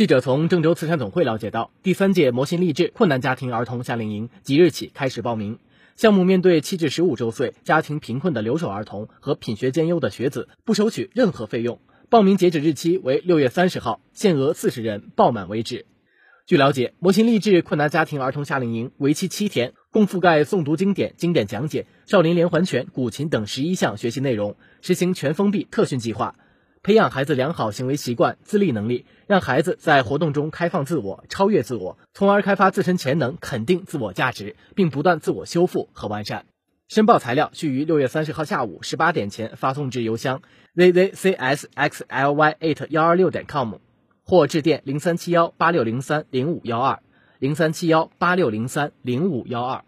记者从郑州慈善总会了解到，第三届“魔心励志”困难家庭儿童夏令营即日起开始报名。项目面对七至十五周岁、家庭贫困的留守儿童和品学兼优的学子，不收取任何费用。报名截止日期为六月三十号，限额四十人，报满为止。据了解，魔心励志困难家庭儿童夏令营为期七天，共覆盖诵读经典、经典讲解、少林连环拳、古琴等十一项学习内容，实行全封闭特训计划，培养孩子良好行为习惯、自立能力，让孩子在活动中开放自我、超越自我，从而开发自身潜能，肯定自我价值，并不断自我修复和完善。申报材料需于六月三十号下午十八点前发送至邮箱 zzcsxly8 幺二六点 com。或致电零三七幺八六零三零五幺二，零三七幺八六零三零五幺二。